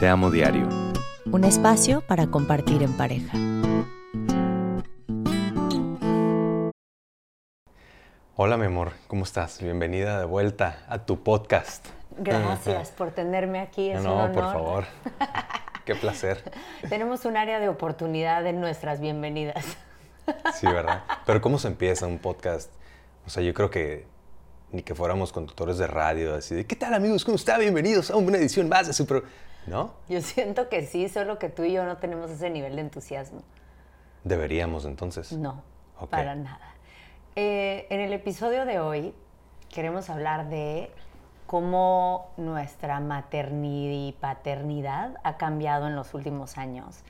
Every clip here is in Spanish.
Te amo diario. Un espacio para compartir en pareja. Hola mi amor, ¿cómo estás? Bienvenida de vuelta a tu podcast. Gracias por tenerme aquí, es un no, honor. por favor. Qué placer. Tenemos un área de oportunidad en nuestras bienvenidas. Sí, ¿verdad? Pero ¿cómo se empieza un podcast? O sea, yo creo que ni que fuéramos conductores de radio, así de, ¿qué tal amigos? ¿Cómo está? Bienvenidos a una edición más de su pro... ¿No? Yo siento que sí, solo que tú y yo no tenemos ese nivel de entusiasmo. Deberíamos entonces. No, Ok. para nada. Eh, en el episodio de hoy queremos hablar de cómo nuestra maternidad y paternidad ha cambiado en los últimos años.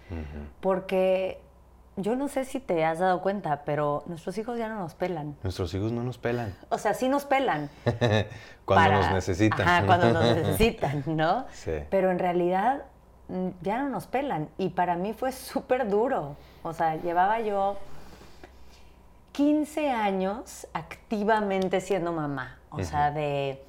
Porque yo no sé si te has dado cuenta, pero nuestros hijos ya no nos pelan. Nuestros hijos no nos pelan. O sea, sí nos pelan. Cuando para- nos necesitan. Ajá, cuando nos necesitan, ¿no? Sí. Pero en realidad mm, ya no nos pelan. Y para mí fue súper duro. O sea, llevaba yo 15 años activamente siendo mamá. O sea, de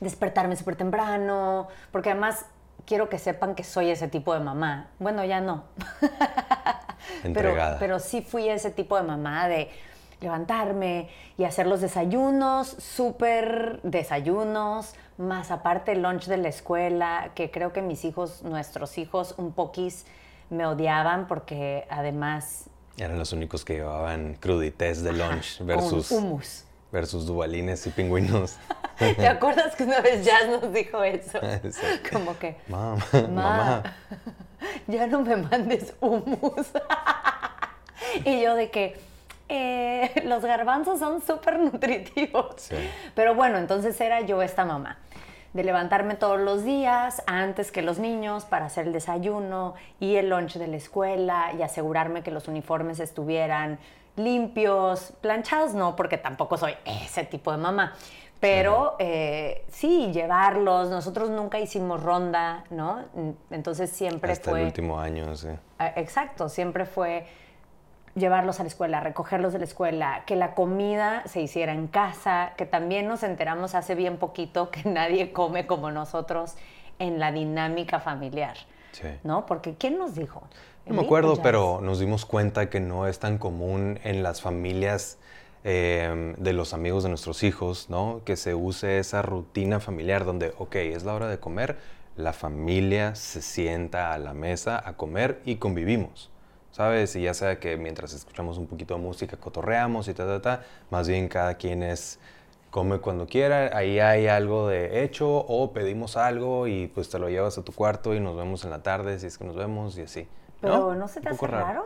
despertarme súper temprano. Porque además quiero que sepan que soy ese tipo de mamá. Bueno, ya no. Entregada. pero sí fui ese tipo de mamá de levantarme y hacer los desayunos, súper desayunos, más aparte el lunch de la escuela, que creo que mis hijos, nuestros hijos, un poquis me odiaban porque además... Eran los únicos que llevaban crudités de lunch con versus, hummus. versus dubalines y pingüinos. ¿Te acuerdas que una vez Jazz nos dijo eso? Sí. Como que, Mam, Ma, mamá. ya no me mandes hummus. y yo de que eh, los garbanzos son súper nutritivos. Sí. Pero bueno, entonces era yo esta mamá. De levantarme todos los días antes que los niños para hacer el desayuno y el lunch de la escuela y asegurarme que los uniformes estuvieran limpios, planchados no, porque tampoco soy ese tipo de mamá. Pero eh, sí, llevarlos. Nosotros nunca hicimos ronda, ¿no? Entonces siempre Hasta fue. el último año, sí. Ah, Exacto, siempre fue llevarlos a la escuela, recogerlos de la escuela, que la comida se hiciera en casa, que también nos enteramos hace bien poquito que nadie come como nosotros en la dinámica familiar, Sí. ¿no? Porque ¿quién nos dijo? No me ¿Emil o acuerdo, pero nos dimos cuenta que no es tan común en las familias eh, de los amigos de nuestros hijos, ¿no? Que se use esa rutina familiar donde, ok, es la hora de comer, la familia se sienta a la mesa a comer y convivimos, ¿sabes? Y ya sea que mientras escuchamos un poquito de música cotorreamos y ta, ta, ta, más bien cada quien es come cuando quiera, ahí hay algo de hecho o pedimos algo y pues te lo llevas a tu cuarto y nos vemos en la tarde si es que nos vemos y así. Pero ¿no se te hace raro?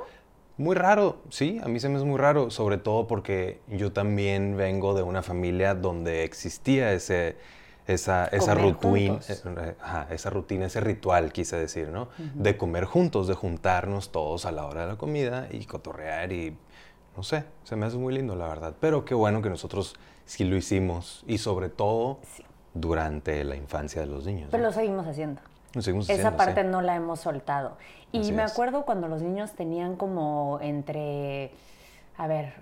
Muy raro, sí, a mí se me hace muy raro, sobre todo porque yo también vengo de una familia donde existía ese, esa, esa rutina, ajá, esa rutina, ese ritual, quise decir, ¿no? De comer juntos, de juntarnos todos a la hora de la comida y cotorrear y, no sé, se me hace muy lindo, la verdad. Pero qué bueno que nosotros sí lo hicimos y sobre todo durante la infancia de los niños. Pero ¿no? lo seguimos haciendo. Seguimos Esa haciendo, parte sí. no la hemos soltado. Y Así me es. acuerdo cuando los niños tenían como entre, a ver,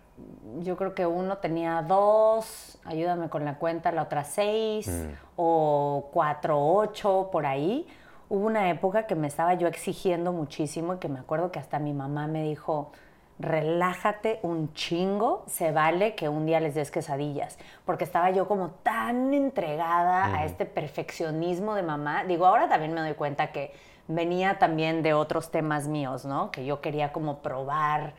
yo creo que uno tenía dos, ayúdame con la cuenta, la otra seis, Mm. o cuatro, ocho, por ahí. Hubo una época que me estaba yo exigiendo muchísimo y que me acuerdo que hasta mi mamá me dijo, relájate un chingo, se vale que un día les des quesadillas, porque estaba yo como tan entregada a este perfeccionismo de mamá. Digo, ahora también me doy cuenta que venía también de otros temas míos, ¿no? Que yo quería como probar,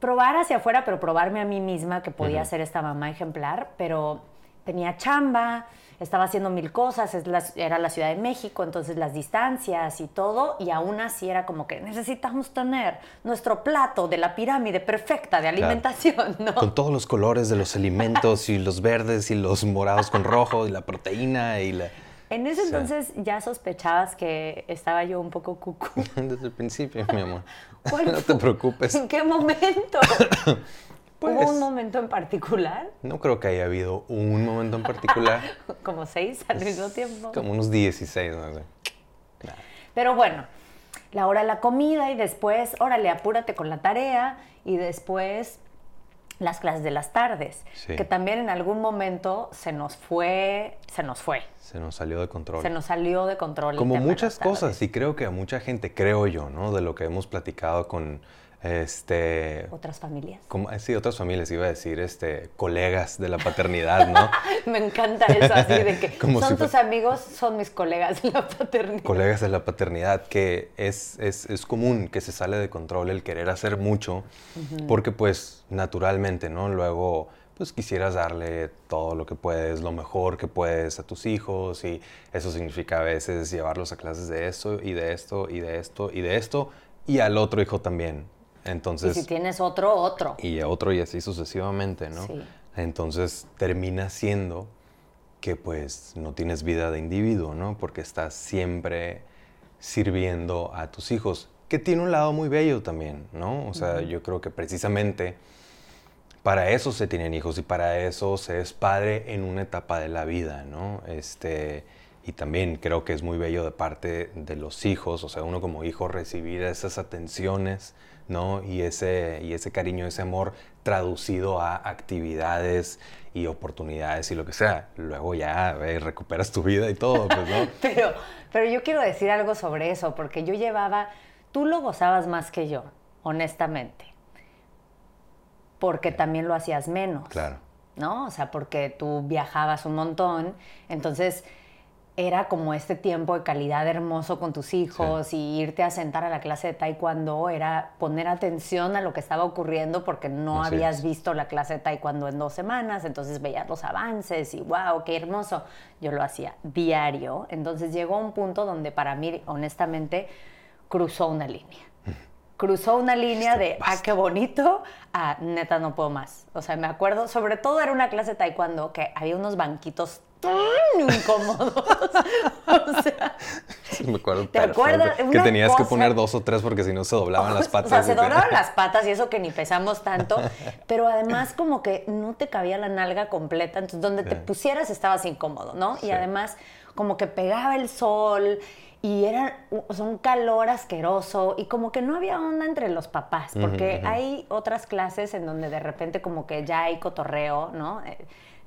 probar hacia afuera, pero probarme a mí misma que podía ser esta mamá ejemplar, pero tenía chamba, estaba haciendo mil cosas, es la- era la Ciudad de México, entonces las distancias y todo, y aún así era como que necesitamos tener nuestro plato de la pirámide perfecta de alimentación, ¿no? Con todos los colores de los alimentos y los verdes y los morados con rojo y la proteína y la... En ese entonces ya sospechabas que estaba yo un poco cucú. Desde el principio, mi amor. ¿Cuál No te preocupes. ¿En qué momento? Pues- ¿Hubo un momento en particular? No creo que haya habido un momento en particular. Como seis al mismo tiempo. Como unos 16, no sé. Pero bueno, la hora de la comida y después, órale, apúrate con la tarea y después las clases de las tardes, que también en algún momento se nos fue, se nos fue. Se nos salió de control. Se nos salió de control. Como muchas cosas, y creo que a mucha gente, creo yo, ¿no? De lo que hemos platicado con este otras familias. como, sí otras familias iba a decir este colegas de la paternidad no me encanta eso así de que son tus amigos son mis colegas de la paternidad. Colegas de la paternidad que es, es, es común que se sale de control el querer hacer mucho porque pues naturalmente no luego pues quisieras darle todo lo que puedes, lo mejor que puedes a tus hijos y eso significa a veces llevarlos a clases de esto y de esto y de esto y de esto y al otro hijo también, entonces, y si tienes otro, otro. Y otro y así sucesivamente, ¿no? Sí. Entonces termina siendo que pues no tienes vida de individuo, ¿no? Porque estás siempre sirviendo a tus hijos, que tiene un lado muy bello también, ¿no? O sea, yo creo que precisamente para eso se tienen hijos y para eso se es padre en una etapa de la vida, ¿no? Este, y también creo que es muy bello de parte de los hijos, o sea, uno como hijo recibir esas atenciones, ¿no? Y ese, y ese cariño, ese amor traducido a actividades y oportunidades y lo que sea. Luego ya recuperas tu vida y todo, pues, ¿no? pero, pero yo quiero decir algo sobre eso, porque yo llevaba, tú lo gozabas más que yo, honestamente, porque también lo hacías menos. Claro. ¿No? O sea, porque tú viajabas un montón, entonces era como este tiempo de calidad hermoso con tus hijos y irte a sentar a la clase de taekwondo era poner atención a lo que estaba ocurriendo porque no habías visto la clase de taekwondo en dos semanas, entonces veías los avances y wow, qué hermoso. Yo lo hacía diario, entonces llegó un punto donde para mí, honestamente, cruzó una línea. Cruzó una línea de, ah, qué bonito, a neta, no puedo más. O sea, me acuerdo, sobre todo era una clase de taekwondo que había unos banquitos tan incómodos. o sea, me acuerdo ¿te acuerdas? Que tenías que poner dos o tres porque si no se doblaban las patas. O sea, se doblaban las patas y eso que ni pesamos tanto, pero además como que no te cabía la nalga completa, entonces donde te pusieras estabas incómodo, ¿no? Y además como que pegaba el sol y era un calor asqueroso y como que no había onda entre los papás, porque hay otras clases en donde de repente como que ya hay cotorreo, ¿no?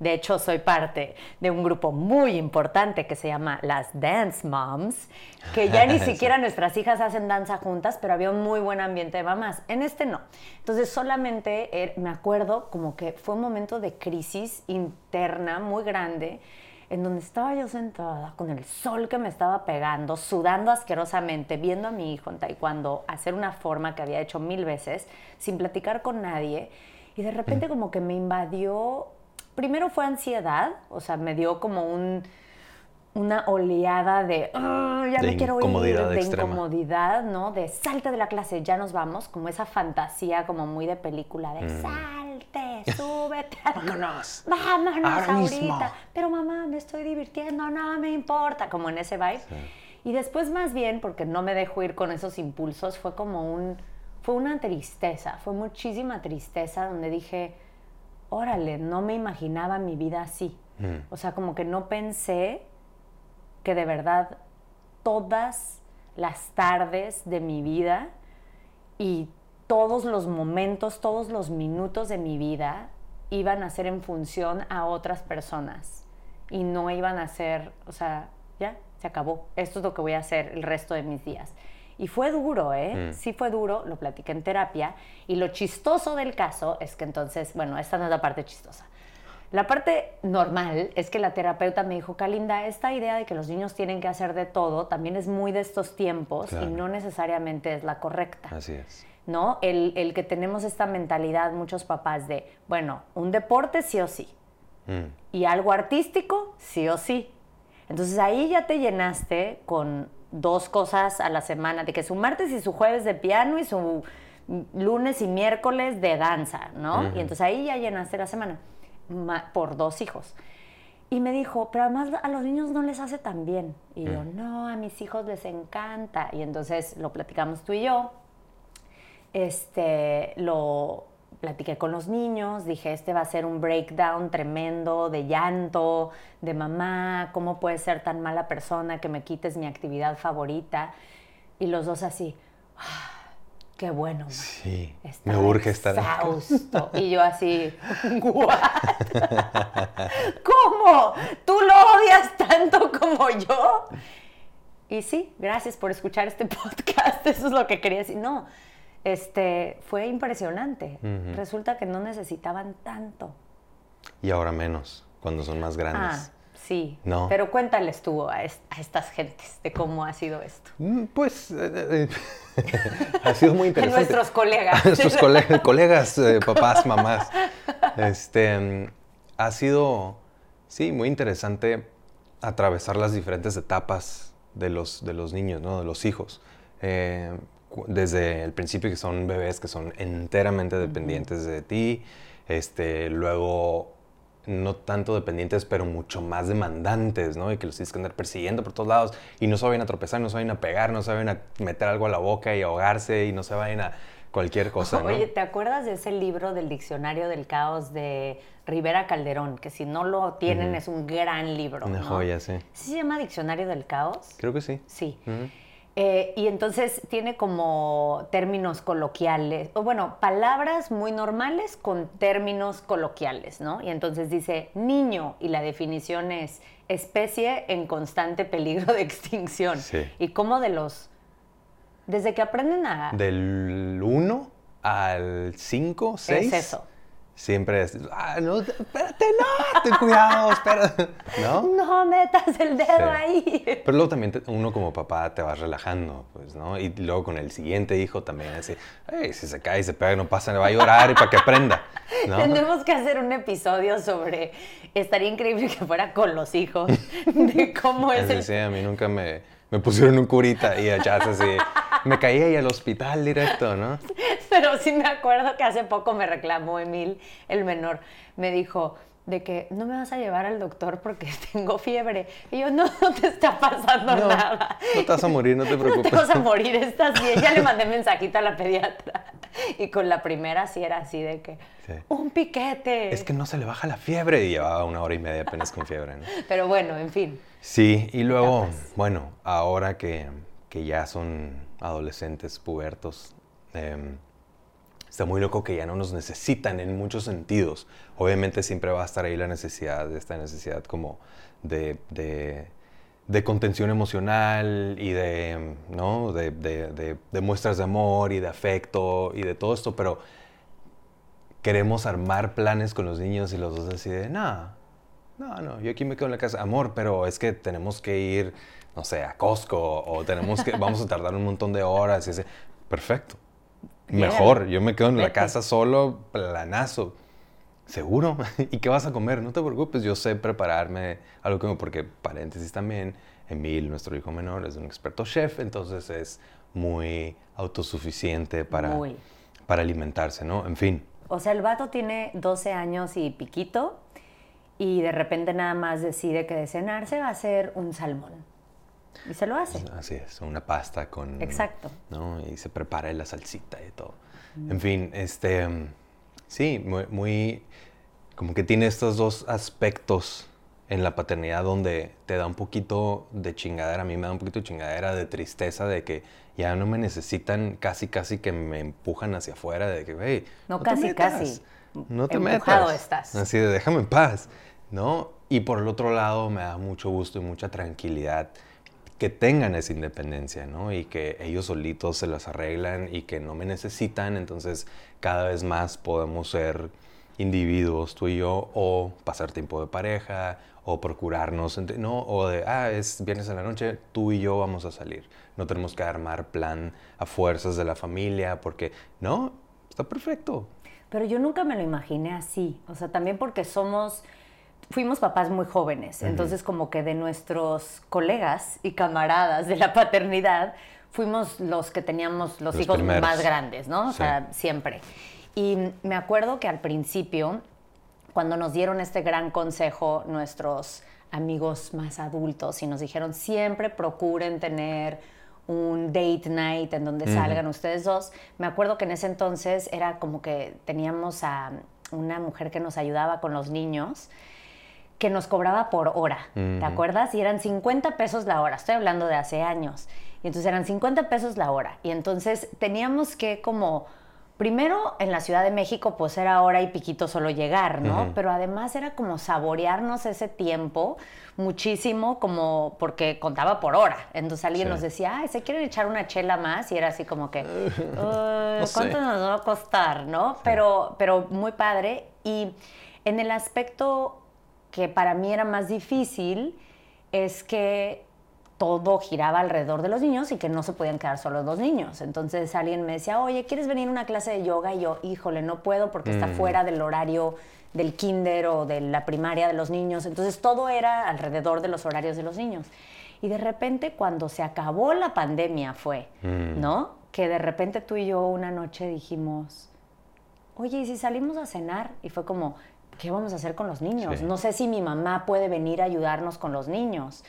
Eh, de hecho, soy parte de un grupo muy importante que se llama las Dance Moms, que ya ni siquiera nuestras hijas hacen danza juntas, pero había un muy buen ambiente de mamás. En este no. Entonces, solamente er, me acuerdo como que fue un momento de crisis interna muy grande en donde estaba yo sentada con el sol que me estaba pegando, sudando asquerosamente, viendo a mi hijo en taekwondo hacer una forma que había hecho mil veces, sin platicar con nadie, y de repente como que me invadió primero fue ansiedad, o sea, me dio como un, una oleada de, ya me quiero ir, de incomodidad, ¿no? De salte de la clase, ya nos vamos, como esa fantasía como muy de película de mm. salte, súbete, vámonos, vámonos ahorita, pero mamá, me estoy divirtiendo, no me importa, como en ese vibe. Y después más bien, porque no me dejo ir con esos impulsos, fue como un, fue una tristeza, fue muchísima tristeza donde dije, órale, no me imaginaba mi vida así. Mm. O sea, como que no pensé que de verdad todas las tardes de mi vida y todos los momentos, todos los minutos de mi vida iban a ser en función a otras personas y no iban a ser, o sea, ya, se acabó. Esto es lo que voy a hacer el resto de mis días. Y fue duro, ¿eh? Mm. Sí fue duro, lo platiqué en terapia. Y lo chistoso del caso es que entonces, bueno, esta no es la parte chistosa. La parte normal es que la terapeuta me dijo, Kalinda, esta idea de que los niños tienen que hacer de todo también es muy de estos tiempos y no necesariamente es la correcta. Así es. ¿No? El, el, que tenemos esta mentalidad, muchos papás, de, bueno, un deporte sí o sí. Mm. Y algo artístico sí o sí. Entonces ahí ya te llenaste con dos cosas a la semana, de que su martes y su jueves de piano y su lunes y miércoles de danza, ¿no? Y entonces ahí ya llenaste la semana por dos hijos. Y me dijo, pero además a los niños no les hace tan bien. Y yo, no, a mis hijos les encanta. Y entonces lo platicamos tú y yo. Este, lo, platiqué con los niños, dije, este va a ser un breakdown tremendo de llanto, de mamá, ¿cómo puedes ser tan mala persona que me quites mi actividad favorita? Y los dos así, qué bueno. Sí, me urge estar exhausto. Y yo así, ¿what? ¿Cómo? ¿Tú lo odias tanto como yo? Y sí, gracias por escuchar este podcast. Eso es lo que quería decir. No, este, fue impresionante. Resulta que no necesitaban tanto. Y ahora menos, cuando son más Ah, grandes. sí. No. Pero cuéntales tú a, a estas gentes de cómo ha sido esto. Mm, Pues eh, eh, ha sido muy A interesante. nuestros colegas. A nuestros cole- colegas, eh, papás, mamás. Este, mm, ha sido, sí, muy interesante atravesar las diferentes etapas de los, de los niños, ¿no? De los hijos. Desde el principio que son bebés que son enteramente dependientes de ti, este, luego no tanto dependientes, pero mucho más demandantes, ¿no? Y que los tienes que andar persiguiendo por todos lados y no se vayan a tropezar, no se vayan a pegar, no se vayan a meter algo a la boca y ahogarse y no se vayan a cualquier cosa, ¿no? Oye, ¿te acuerdas de ese libro del Diccionario del Caos de Rivera Calderón? Que si no lo tienen es un gran libro. Una ¿no? joya, sí. ¿Sí se llama Diccionario del Caos? Creo que sí. Sí. Eh, y entonces tiene como términos coloquiales, o bueno, palabras muy normales con términos coloquiales, ¿no? Y entonces dice niño y la definición es especie en constante peligro de extinción. Sí. Y como de los... Desde que aprenden a... Del 1 al 5, 6. Es eso. Siempre es, ah, no, espérate, no, ten cuidado, espérate, ¿no? No metas el dedo Sí. ahí. Pero luego también te- uno como papá te vas relajando, pues, ¿no? Y luego con el siguiente hijo también así, "Ey, si se cae y se pega, no pasa, le va a llorar y para que aprenda, ¿no? Tenemos que hacer un episodio sobre. Estaría increíble que fuera con los hijos. De cómo es Así, el. sí, a mí nunca me, me pusieron un curita y allá así, me caía y al hospital directo, ¿no? Pero sí me acuerdo que hace poco me reclamó Emil, el menor. Me dijo de que no me vas a llevar al doctor porque tengo fiebre. Y yo, no, no te está pasando No, nada. no te vas a morir, no te No preocupes. te vas a morir, estás bien. Ya le mandé mensajito a la pediatra. Y con la primera sí era así de que, Sí. un piquete. Es que no se le baja la fiebre y llevaba una hora y media apenas con fiebre, ¿no? Pero bueno, en fin. Sí, y luego, Etapas. bueno, ahora que, que ya son adolescentes, pubertos, em, está muy loco que ya no nos necesitan en muchos sentidos. Obviamente siempre va a estar ahí la necesidad, esta necesidad como de, de, de contención emocional y de, ¿no? De, de- muestras de amor y de afecto y de todo esto, pero queremos armar planes con los niños y los dos así de, no, no, yo aquí me quedo en la casa, amor, pero es que tenemos que ir, no sé, a Costco o tenemos que, vamos a tardar un montón de horas y ese, perfecto, mejor, yo me quedo en la casa solo, planazo. ¿Seguro? ¿Y qué vas a comer? No te preocupes, yo sé prepararme algo que porque paréntesis también, Emil, nuestro hijo menor, es un experto chef, entonces es muy autosuficiente para, Muy. para alimentarse, ¿no? En fin. O sea, el vato tiene 12 años y piquito y de repente nada más decide que de cenar se va a hacer un salmón. Y se lo hace. Así es, una pasta con... Exacto. ¿no? Y se prepara la salsita y todo. En fin, este... mm, Sí, muy, muy... Como que tiene estos dos aspectos en la paternidad donde te da un poquito de chingadera, a mí me da un poquito de chingadera, de tristeza, de que ya no me necesitan casi, casi que me empujan hacia afuera, de que, hey, No, casi, metas, casi. No te Empujado metas. estás. Así de, déjame en paz, ¿no? Y por el otro lado, me da mucho gusto y mucha tranquilidad que tengan esa independencia, ¿no? Y que ellos solitos se las arreglan y que no me necesitan, entonces cada vez más podemos ser individuos, tú y yo, o pasar tiempo de pareja, o procurarnos, ¿no? O de, ah, es viernes en la noche, tú y yo vamos a salir. No tenemos que armar plan a fuerzas de la familia, porque, no, está perfecto. Pero yo nunca me lo imaginé así. O sea, también porque somos, fuimos papás muy jóvenes. Entonces, como que de nuestros colegas y camaradas de la paternidad, fuimos los que teníamos los, Los hijos primeros. más grandes, ¿no? O Sí. sea, siempre. Y me acuerdo que al principio, cuando nos dieron este gran consejo nuestros amigos más adultos y nos dijeron siempre procuren tener un date night en donde salgan ustedes dos. Me acuerdo que en ese entonces era como que teníamos a una mujer que nos ayudaba con los niños que nos cobraba por hora, ¿te acuerdas? Y eran 50 pesos la hora, estoy hablando de hace años. Y entonces eran 50 pesos la hora. Y entonces teníamos que como Primero, en la Ciudad de México, pues era hora y piquito solo llegar, ¿no? Pero además era como saborearnos ese tiempo muchísimo, como porque contaba por hora. Entonces alguien nos decía, ay, ¿se quieren echar una chela más? Y era así como que, ¿cuánto nos va a costar, no? Pero, pero muy padre. Y en el aspecto que para mí era más difícil, es que todo giraba alrededor de los niños y que no se podían quedar solo los niños. Entonces alguien me decía, oye, ¿quieres venir a una clase de yoga? Y yo, híjole, no puedo porque está mm. fuera del horario del kinder o de la primaria de los niños. Entonces todo era alrededor de los horarios de los niños. Y de repente cuando se acabó la pandemia fue, mm. ¿no? Que de repente tú y yo una noche dijimos, oye, ¿y si salimos a cenar? Y fue como, ¿qué vamos a hacer con los niños? No sé si mi mamá puede venir a ayudarnos con los niños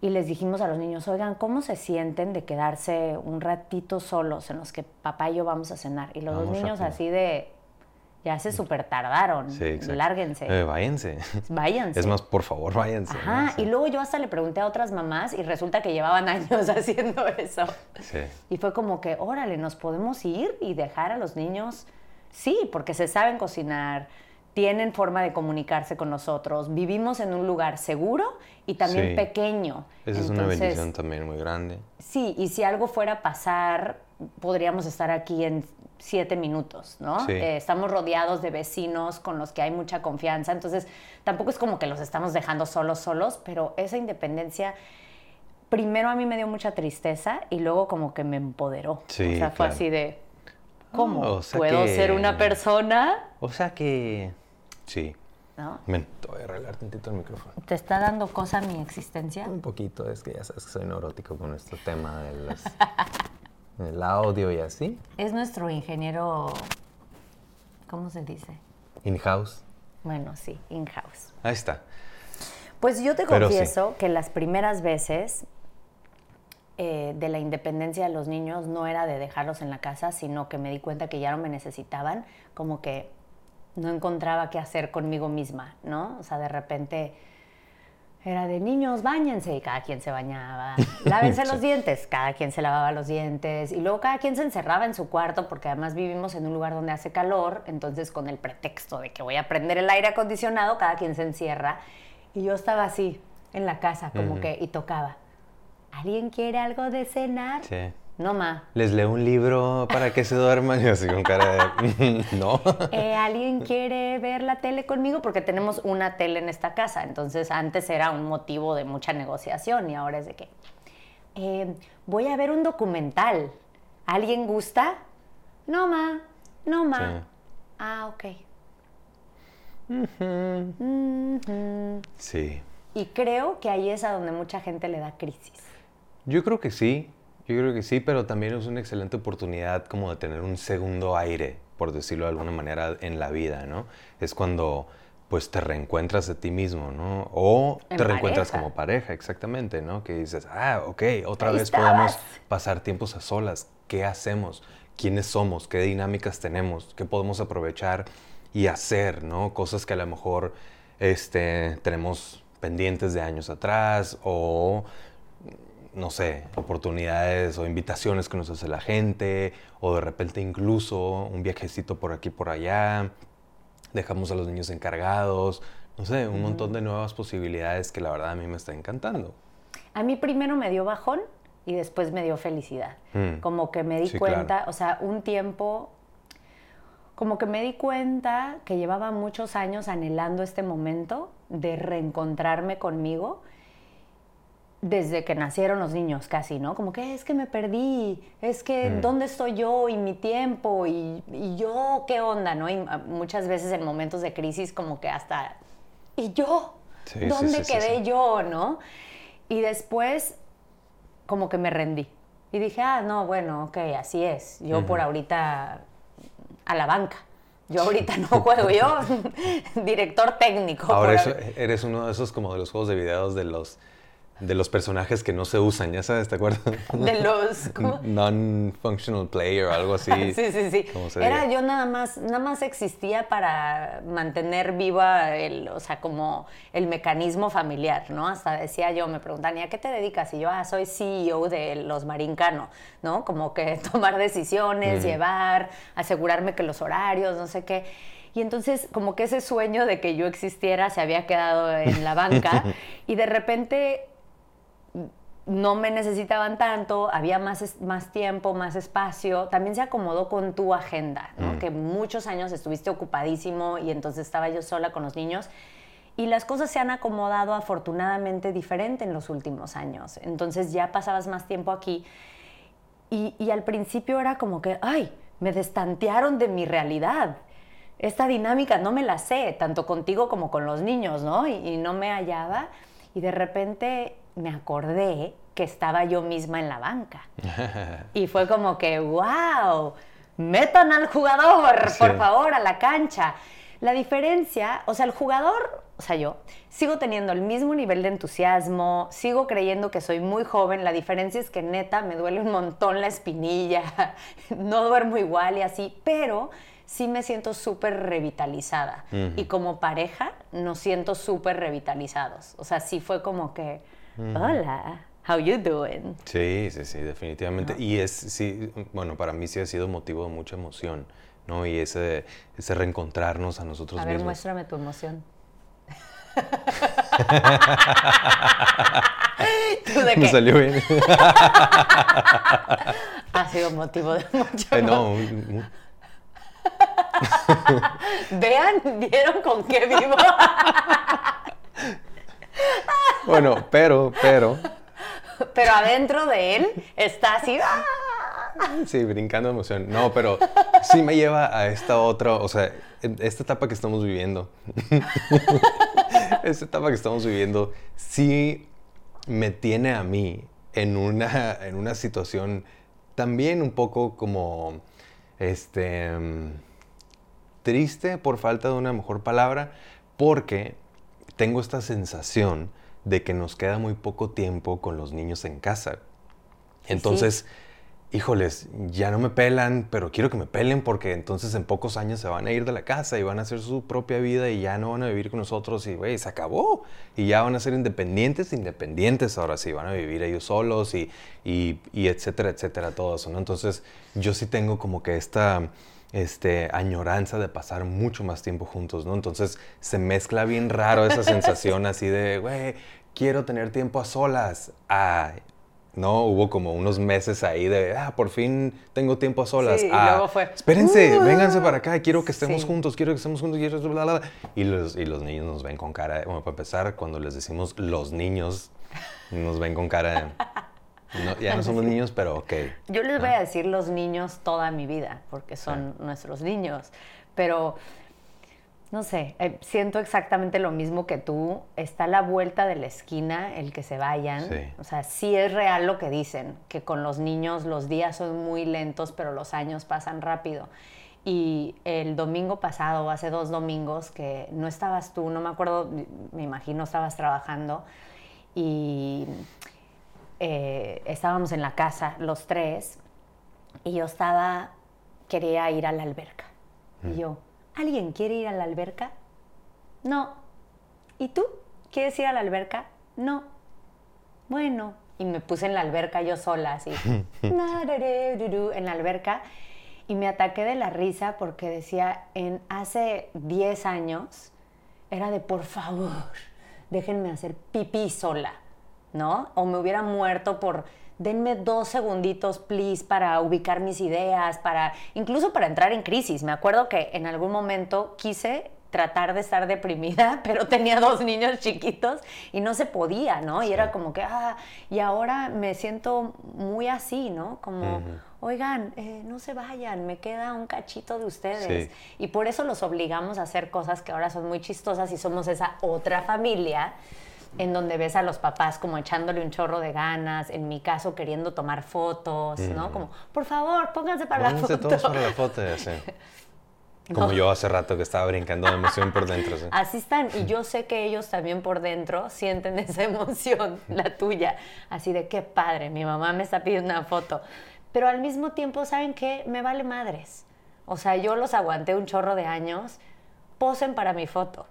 y les dijimos a los niños, oigan, ¿cómo se sienten de quedarse un ratito solos en los que papá y yo vamos a cenar? Y los dos niños así de, ya se súper tardaron, sí, lárguense. Eh, váyanse. Váyanse. Es más, por favor, váyanse. Ajá, y luego yo hasta le pregunté a otras mamás y resulta que llevaban años haciendo eso. Sí. Y fue como que, órale, ¿nos podemos ir y dejar a los niños? Sí, porque se saben cocinar, tienen forma de comunicarse con nosotros, vivimos en un lugar seguro y también pequeño. Esa es una bendición también muy grande. Sí, y si algo fuera a pasar, podríamos estar aquí en siete minutos, ¿no? Eh, estamos rodeados de vecinos con los que hay mucha confianza, entonces tampoco es como que los estamos dejando solos, solos, pero esa independencia primero a mí me dio mucha tristeza y luego como que me empoderó. Sí, o sea, fue así de, ¿cómo? Oh, ¿Puedo ser una persona? O sea que Sí. ¿No? Ven, te voy a arreglar tantito el micrófono. ¿Te está dando cosa mi existencia? Un poquito, es que ya sabes que soy neurótico con este tema del audio y así. Es nuestro ingeniero, ¿cómo se dice? In-house. Bueno, sí, in-house. Ahí está. Pues yo te confieso que las primeras veces eh, de la independencia de los niños no era de dejarlos en la casa, sino que me di cuenta que ya no me necesitaban, como que no encontraba qué hacer conmigo misma, ¿no? O sea, de repente era de niños, bañense, y cada quien se bañaba. Lávense los dientes, cada quien se lavaba los dientes. Y luego cada quien se encerraba en su cuarto, porque además vivimos en un lugar donde hace calor. Entonces, con el pretexto de que voy a prender el aire acondicionado, cada quien se encierra. Y yo estaba así, en la casa, como que, y tocaba. ¿Alguien quiere algo de cenar? Sí. No, ma. Les leo un libro para que se duerman y así con cara de... no. Eh, ¿Alguien quiere ver la tele conmigo? Porque tenemos una tele en esta casa. Entonces antes era un motivo de mucha negociación y ahora es de que... Eh, voy a ver un documental. ¿Alguien gusta? No, ma. No, ma. Ah, ok. Sí. Y creo que ahí es a donde mucha gente le da crisis. Yo creo que sí. Yo creo que sí, pero también es una excelente oportunidad como de tener un segundo aire, por decirlo de alguna manera, en la vida, ¿no? Es cuando pues te reencuentras de ti mismo, ¿no? O te reencuentras como pareja, exactamente, ¿no? Que dices, ah, ok, otra vez podemos pasar tiempos a solas. ¿Qué hacemos? ¿Quiénes somos? ¿Qué dinámicas tenemos? ¿Qué podemos aprovechar y hacer, ¿no? Cosas que a lo mejor este, tenemos pendientes de años atrás o no sé, oportunidades o invitaciones que nos hace la gente, o de repente incluso un viajecito por aquí, por allá, dejamos a los niños encargados, no sé, un montón de nuevas posibilidades que la verdad a mí me está encantando. A mí primero me dio bajón y después me dio felicidad. Mm. Como que me di cuenta, o sea, un tiempo, como que me di cuenta que llevaba muchos años anhelando este momento de reencontrarme conmigo desde que nacieron los niños casi, ¿no? Como que es que me perdí, es que mm. dónde estoy yo y mi tiempo y, yo qué onda, ¿no? Y muchas veces en momentos de crisis como que hasta, ¿y yo? ¿Dónde quedé yo, no? Y después como que me rendí y dije, ah, no, bueno, ok, así es, yo por ahorita a la banca. Yo ahorita no juego, yo director técnico. Ahora eres uno de esos como de los juegos de videos de los de los personajes que no se usan, ya sabes, ¿te acuerdas? De los non-functional player o algo así. sí, sí, sí. Era yo nada más, nada más existía para mantener viva el, o sea, como el mecanismo familiar, ¿no? Hasta decía yo, me preguntan, ¿y a qué te dedicas? Y yo, ah, soy CEO de los Marincano, ¿no? Como que tomar decisiones, llevar, asegurarme que los horarios, no sé qué. Y entonces como que ese sueño de que yo existiera se había quedado en la banca y de repente no me necesitaban tanto, había más, más tiempo, más espacio, también se acomodó con tu agenda, mm. que muchos años estuviste ocupadísimo y entonces estaba yo sola con los niños. Y las cosas se han acomodado afortunadamente diferente en los últimos años. Entonces ya pasabas más tiempo aquí. Y, y al principio era como que, ay, me destantearon de mi realidad. Esta dinámica no me la sé, tanto contigo como con los niños, ¿no? Y, y no me hallaba. Y de repente me acordé que estaba yo misma en la banca. y fue como que, wow, metan al jugador, por favor, a la cancha. La diferencia, o sea, el jugador, o sea, yo sigo teniendo el mismo nivel de entusiasmo, sigo creyendo que soy muy joven, la diferencia es que neta me duele un montón la espinilla, no duermo igual y así, pero sí me siento súper revitalizada. Y como pareja nos siento súper revitalizados. O sea, sí fue como que Hola, how you doing? Sí, sí, sí, definitivamente. Y es, sí, bueno, para mí sí ha sido motivo de mucha emoción, ¿no? Y ese, ese reencontrarnos a nosotros mismos. A ver, muéstrame tu emoción. ¿Tú de qué? Me salió bien. ha sido motivo de mucha eh, no, Vean, ¿vieron con qué vivo? Bueno, pero, pero. Pero adentro de él está así. ¡ah! Sí, brincando de emoción. No, pero sí me lleva a esta otra, o sea, esta etapa que estamos viviendo. esta etapa que estamos viviendo sí me tiene a mí en una, en una situación también un poco como, este, triste por falta de una mejor palabra, porque tengo esta sensación de que nos queda muy poco tiempo con los niños en casa. Entonces, híjoles, ya no me pelan, pero quiero que me pelen porque entonces en pocos años se van a ir de la casa y van a hacer su propia vida y ya no van a vivir con nosotros y, güey, se acabó. Y ya van a ser independientes, independientes ahora sí, van a vivir ellos solos y, y, y etcétera, etcétera, todo eso, ¿no? Entonces, yo sí tengo como que esta este, añoranza de pasar mucho más tiempo juntos, ¿no? Entonces se mezcla bien raro esa sensación así de, güey, quiero tener tiempo a solas. Ah, no, hubo como unos meses ahí de, ah, por fin tengo tiempo a solas. Sí, ah, y luego fue, espérense, uh". vénganse para acá, quiero que estemos juntos, quiero que estemos juntos, quiero, bla, bla, Y los, y los niños nos ven con cara, bueno, para empezar, cuando les decimos los niños, nos ven con cara de, ya no somos niños, pero ok. Yo les voy a decir los niños toda mi vida, porque son nuestros niños. Pero, no sé, eh, siento exactamente lo mismo que tú. Está a la vuelta de la esquina el que se vayan. O sea, sí es real lo que dicen, que con los niños los días son muy lentos, pero los años pasan rápido. Y el domingo pasado, hace dos domingos, que no estabas tú, no me acuerdo, me imagino estabas trabajando, y eh, estábamos en la casa los tres y yo estaba, quería ir a la alberca. Y mm. yo, ¿alguien quiere ir a la alberca? No. ¿Y tú? ¿Quieres ir a la alberca? No. Bueno. Y me puse en la alberca yo sola, así. en la alberca. Y me ataqué de la risa porque decía, en hace 10 años, era de, por favor, déjenme hacer pipí sola. ¿No? O me hubiera muerto por denme dos segunditos, please, para ubicar mis ideas, para incluso para entrar en crisis. Me acuerdo que en algún momento quise tratar de estar deprimida, pero tenía dos niños chiquitos y no se podía, ¿no? Y era como que, ah, y ahora me siento muy así, ¿no? Como, oigan, eh, no se vayan, me queda un cachito de ustedes. Y por eso los obligamos a hacer cosas que ahora son muy chistosas y somos esa otra familia en donde ves a los papás como echándole un chorro de ganas, en mi caso queriendo tomar fotos, ¿no? Como, por favor, pónganse para la foto. todos para la foto, sí. Como yo hace rato que estaba brincando de emoción por dentro. ¿sí? Así están. Y yo sé que ellos también por dentro sienten esa emoción, la tuya. Así de qué padre, mi mamá me está pidiendo una foto. Pero al mismo tiempo, ¿saben qué? Me vale madres. O sea, yo los aguanté un chorro de años. Posen para mi foto.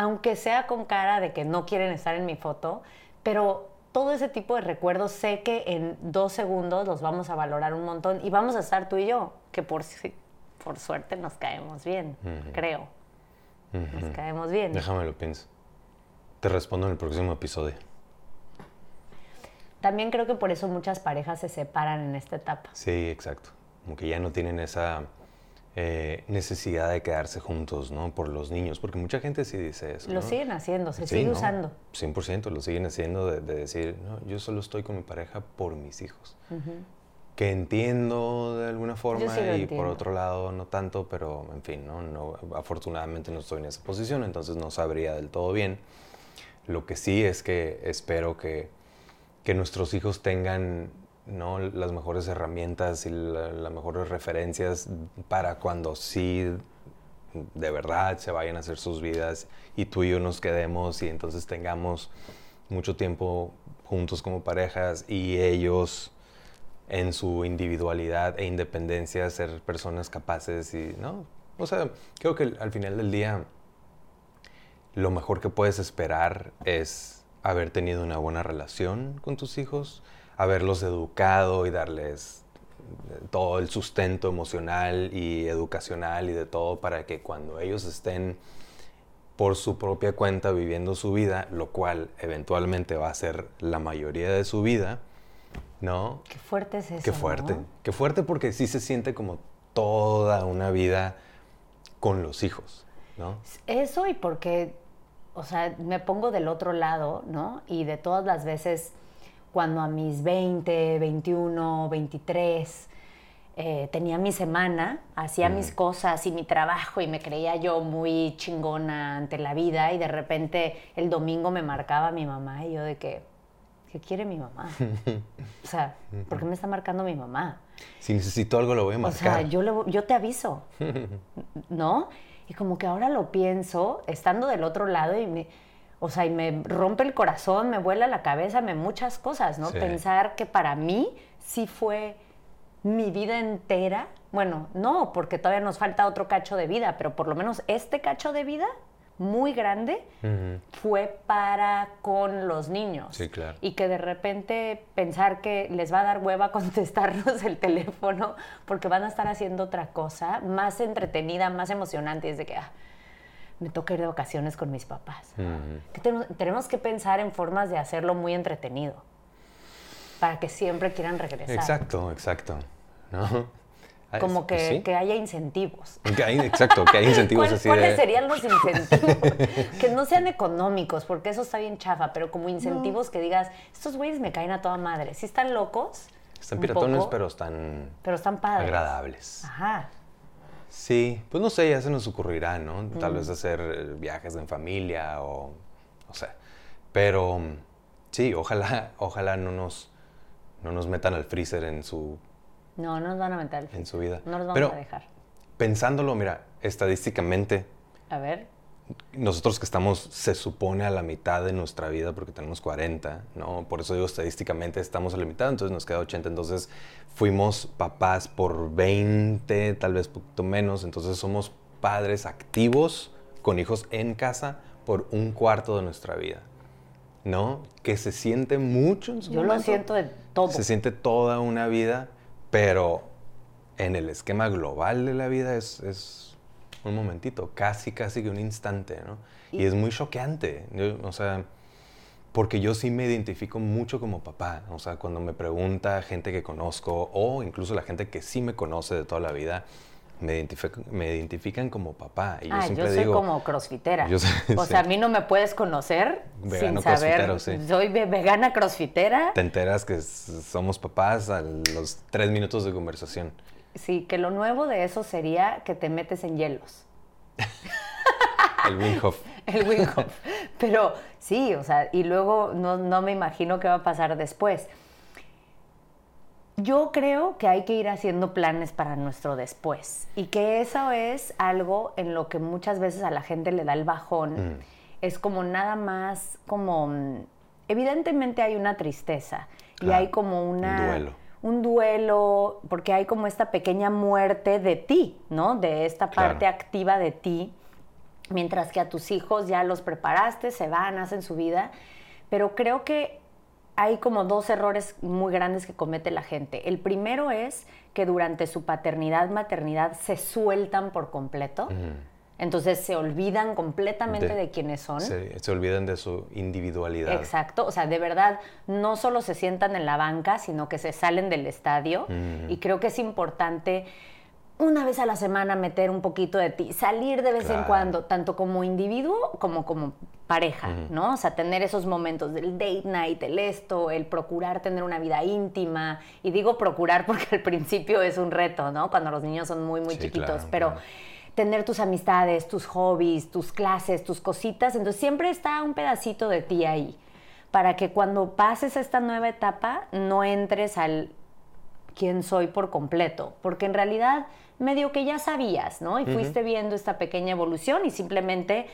Aunque sea con cara de que no quieren estar en mi foto. Pero todo ese tipo de recuerdos sé que en dos segundos los vamos a valorar un montón. Y vamos a estar tú y yo, que por por suerte nos caemos bien, creo. Nos caemos bien. Déjame lo pienso. Te respondo en el próximo episodio. También creo que por eso muchas parejas se separan en esta etapa. Sí, exacto. Como que ya no tienen esa eh, necesidad de quedarse juntos, ¿no? Por los niños, porque mucha gente sí dice eso. Lo siguen haciendo, se sigue usando. 100% lo siguen haciendo de, decir, no, yo solo estoy con mi pareja por mis hijos que entiendo de alguna forma y por otro lado no tanto, pero en fin, ¿no? no afortunadamente no estoy en esa posición, entonces no sabría del todo bien. Lo que sí es que espero que, que nuestros hijos tengan ¿no? las mejores herramientas y las mejores referencias para cuando sí de verdad se vayan a hacer sus vidas y tú y yo nos quedemos y entonces tengamos mucho tiempo juntos como parejas y ellos en su individualidad e independencia, ser personas capaces y, ¿no? O sea, creo que al final del día lo mejor que puedes esperar es haber tenido una buena relación con tus hijos, haberlos educado y darles todo el sustento emocional y educacional y de todo para que cuando ellos estén por su propia cuenta viviendo su vida, lo cual eventualmente va a ser la mayoría de su vida, ¿no? Qué fuerte es eso. Qué fuerte, qué fuerte porque sí se siente como toda una vida con los hijos, ¿no? Eso y porque, o sea, me pongo del otro lado, ¿no? Y de todas las veces cuando a mis 20, 21, 23 tenía mi semana, hacía mis cosas y mi trabajo y me creía yo muy chingona ante la vida y de repente el domingo me marcaba mi mamá y yo de que, ¿qué quiere mi mamá? o sea, ¿por qué me está marcando mi mamá? Si necesito algo lo voy a marcar. O sea, yo, yo te aviso, ¿no? Y como que ahora lo pienso, estando del otro lado y me, o sea, y me rompe el corazón, me vuela la cabeza, me muchas cosas, ¿no? Pensar que para mí sí fue mi vida entera. Bueno, no, porque todavía nos falta otro cacho de vida, pero por lo menos este cacho de vida muy grande fue para con los niños. Sí, claro. Y que de repente pensar que les va a dar hueva contestarnos el teléfono porque van a estar haciendo otra cosa más entretenida, más emocionante. Y es de que ah, me toca ir de vacaciones con mis papás. tenemos, que pensar en formas de hacerlo muy entretenido para que siempre quieran regresar. Exacto, exacto. ¿No? Como que, que, haya incentivos. exacto, que haya incentivos así ¿Cuáles serían los incentivos? que no sean económicos, porque eso está bien chafa, pero como incentivos que digas, estos güeyes me caen a toda madre. Sí están locos. Están piratones, pero están... Pero están padres. Agradables. Ajá. Sí, pues no sé, ya se nos ocurrirá, ¿no? Tal vez hacer viajes en familia o... O sea, pero sí, ojalá, ojalá no nos, no nos metan al freezer en su no, no nos van a meter. En su vida. No nos vamos a dejar. Pensándolo, mira, estadísticamente. A ver. Nosotros que estamos, se supone, a la mitad de nuestra vida, porque tenemos 40, ¿no? Por eso digo, estadísticamente estamos a la mitad, entonces nos queda 80. Entonces fuimos papás por 20, tal vez poquito menos. Entonces somos padres activos con hijos en casa por un cuarto de nuestra vida. ¿No? Que se siente mucho en su Yo lo siento de todo. Se siente toda una vida pero en el esquema global de la vida es, un momentito, casi, casi que un instante, ¿no? Y, es muy choqueante, o sea, porque yo sí me identifico mucho como papá, o sea, cuando me pregunta gente que conozco o incluso la gente que sí me conoce de toda la vida, me, me identifican como papá. Y yo ah, yo soy como crossfitera. o sea, a mí no me puedes conocer sin saber. Soy vegana crossfitera. Te enteras que somos papás a los tres minutos de conversación. Sí, que lo nuevo de eso sería que te metes en hielos. El Winghoff. El Winghoff. Pero sí, o sea, y luego no, no me imagino qué va a pasar después. yo creo que hay que ir haciendo planes para nuestro después y que eso es algo en lo que muchas veces a la gente le da el bajón. Mm. Es como nada más como... mm, Evidentemente hay una tristeza y hay como una... un duelo. Un duelo, porque hay como esta pequeña muerte de ti, ¿no? De esta Claro. parte activa de ti mientras que a tus hijos ya los preparaste, se van, hacen su vida, pero creo que hay como dos errores muy grandes que comete la gente. El primero es que durante su paternidad, maternidad se sueltan por completo, entonces se olvidan completamente de, De- quiénes son. Se, se olvidan de su individualidad. Exacto, o sea, de verdad, no solo se sientan en la banca, sino que se salen del estadio. Mm. Y creo que es importante una vez a la semana meter un poquito de ti, salir de vez en cuando, tanto como individuo como como pareja, ¿no? O sea, tener esos momentos del date night, el esto, el procurar tener una vida íntima. Y digo procurar porque al principio es un reto, ¿no? Cuando los niños son muy, muy Sí, chiquitos, claro, pero claro. Tener tus amistades, tus hobbies, tus clases, tus cositas. Entonces siempre está un pedacito de ti ahí para que cuando pases esta nueva etapa no entres al quién soy por completo, porque en realidad medio que ya sabías, ¿no? Y fuiste viendo esta pequeña evolución y simplemente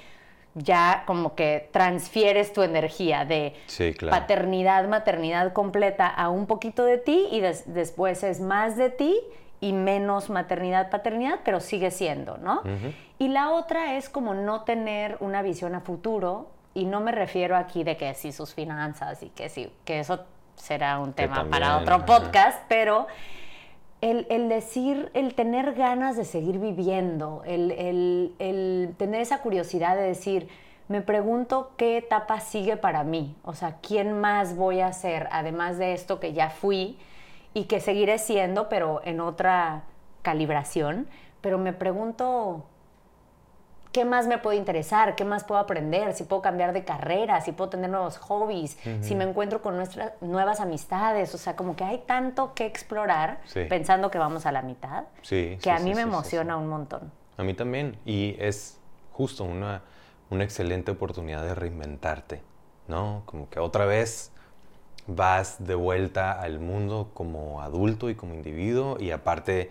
ya como que transfieres tu energía de Sí, claro. paternidad, maternidad completa a un poquito de ti y des- después es más de ti y menos maternidad, paternidad, pero sigue siendo, ¿no? Y la otra es como no tener una visión a futuro y no me refiero aquí de que sí sus finanzas y que sí, que eso será un tema también, para otro ajá. podcast, pero el, el decir, el tener ganas de seguir viviendo, el, el- el tener esa curiosidad de decir, me pregunto qué etapa sigue para mí, o sea, quién más voy a ser, además de esto que ya fui y que seguiré siendo, pero en otra calibración, pero me pregunto qué más me puede interesar, qué más puedo aprender, si puedo cambiar de carrera, si puedo tener nuevos hobbies, si me encuentro con nuestras nuevas amistades, o sea, como que hay tanto que explorar Sí. pensando que vamos a la mitad, Sí, que sí, a mí me emociona un montón. A mí también. Y es justo una, una excelente oportunidad de reinventarte, ¿no? Como que otra vez vas de vuelta al mundo como adulto y como individuo y aparte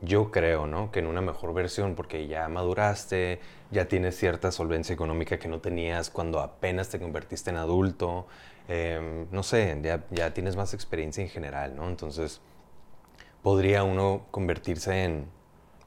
yo creo, ¿no? Que en una mejor versión porque ya maduraste, ya tienes cierta solvencia económica que no tenías cuando apenas te convertiste en adulto, em, no sé, ya, ya tienes más experiencia en general, ¿no? Entonces podría uno convertirse en,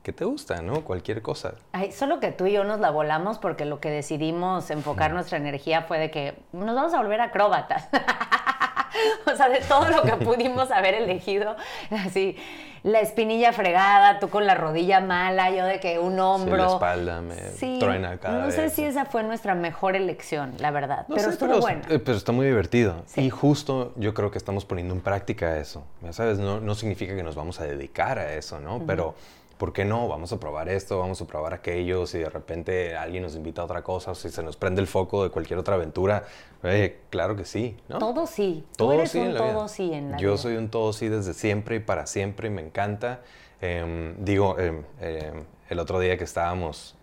¿qué te gusta, no? Cualquier cosa. Ay, solo que tú y yo nos la volamos porque lo que decidimos enfocar nuestra energía fue de que nos vamos a volver acróbatas. o sea, de todo lo que pudimos haber elegido, así, la espinilla fregada, tú con la rodilla mala, yo de que un hombro. la espalda me truena cada No sé vez. si esa fue nuestra mejor elección, la verdad, No pero sé, estuvo pero, bueno. eh, pero está muy divertido. Sí. Y justo yo creo que estamos poniendo en práctica eso. Ya sabes, no, no significa que nos vamos a dedicar a eso, ¿no? Pero, ¿por qué no? Vamos a probar esto, vamos a probar aquello. Si de repente alguien nos invita a otra cosa, o si se nos prende el foco de cualquier otra aventura, eh, claro que sí, ¿no? Todo sí. Tú Todo eres sí un en la vida. todo sí en la Yo vida. soy un todo sí desde siempre y para siempre y me encanta. Em, digo, em, em, el otro día que estábamos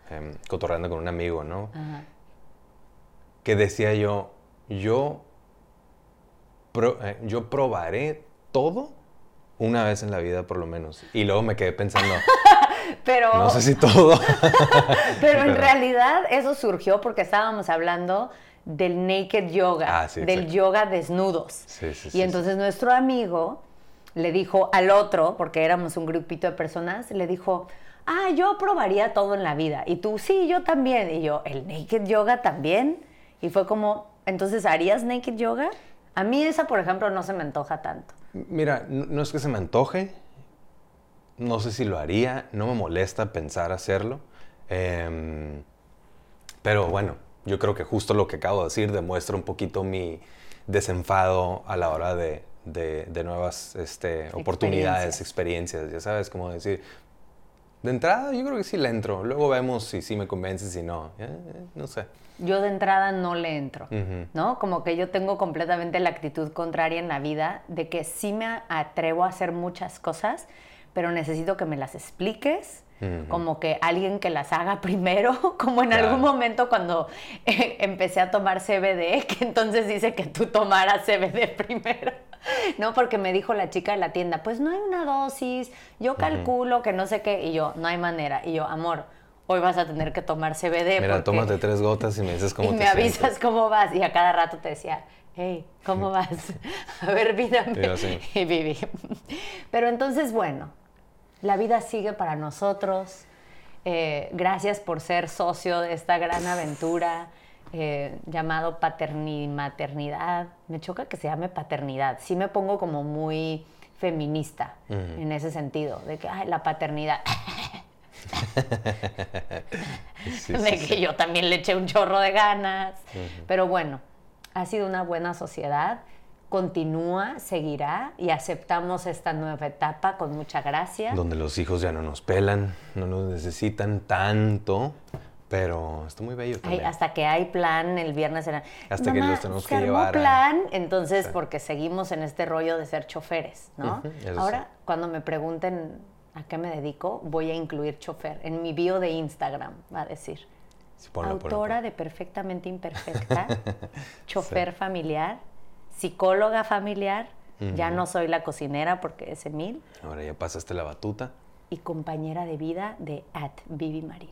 cotorreando con un amigo, ¿no? Ajá. Que decía yo, yo, pro- eh, yo probaré todo una vez en la vida por lo menos. Y luego me quedé pensando, Pero, no sé si todo. pero en realidad eso surgió porque estábamos hablando del naked yoga, Ah, sí, del exacto. yoga desnudos. Sí, sí, y entonces nuestro amigo le dijo al otro, porque éramos un grupito de personas, le dijo, ah, yo probaría todo en la vida. Y tú, sí, yo también. Y yo, ¿el naked yoga también? Y fue como, entonces, ¿harías naked yoga? A mí esa, por ejemplo, no se me antoja tanto. Mira, no, no es que se me antoje, no sé si lo haría, no me molesta pensar hacerlo, em, pero bueno, yo creo que justo lo que acabo de decir demuestra un poquito mi desenfado a la hora de, de- de nuevas este, oportunidades, experiencias, ya sabes, como decir, de entrada yo creo que sí le entro, luego vemos si sí me convence, si no, eh, eh, no sé. yo de entrada no le entro. ¿no? Como que yo tengo completamente la actitud contraria en la vida de que sí me atrevo a hacer muchas cosas, pero necesito que me las expliques, como que alguien que las haga primero, como en Claro. algún momento cuando eh, empecé a tomar CBD, que entonces dice que tú tomaras CBD primero. no, porque me dijo la chica de la tienda, pues no hay una dosis, yo calculo que no sé qué, y yo, no hay manera. Y yo, amor, hoy vas a tener que tomar CBD. Mira, tómate tres gotas y me dices cómo y me avisas cómo vas. Y a cada rato te decía, hey, ¿cómo vas? a ver, vívame. Y viví. Pero entonces, bueno, la vida sigue para nosotros. Eh, gracias por ser socio de esta gran aventura eh, llamado paternidad. Me choca que se llame paternidad. Sí me pongo como muy feminista en ese sentido, de que ay, la paternidad. de que yo también le eché un chorro de ganas. Pero bueno, ha sido una buena sociedad continúa, seguirá y aceptamos esta nueva etapa con mucha gracia. Donde los hijos ya no nos pelan, no nos necesitan tanto, pero está muy bello también. hasta que hay plan, el viernes era... Hasta que los tenemos que llevar. plan, entonces, porque seguimos en este rollo de ser choferes, ¿no? Ahora, cuando me pregunten a qué me dedico, voy a incluir chofer. En mi bio de Instagram va a decir. Autora de Perfectamente Imperfecta, chofer familiar psicóloga familiar, ya no soy la cocinera porque es Emil. Ahora ya pasaste la batuta. Y compañera de vida de At Vivi Marín.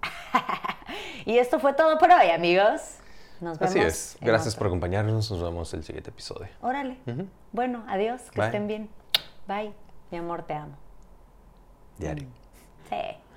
y esto fue todo por hoy, amigos. Nos vemos. Así es. Gracias por acompañarnos. Nos vemos el siguiente episodio. Órale. Bueno, adiós. Que estén bien. Bye. Mi amor, te amo. Diario. Sí.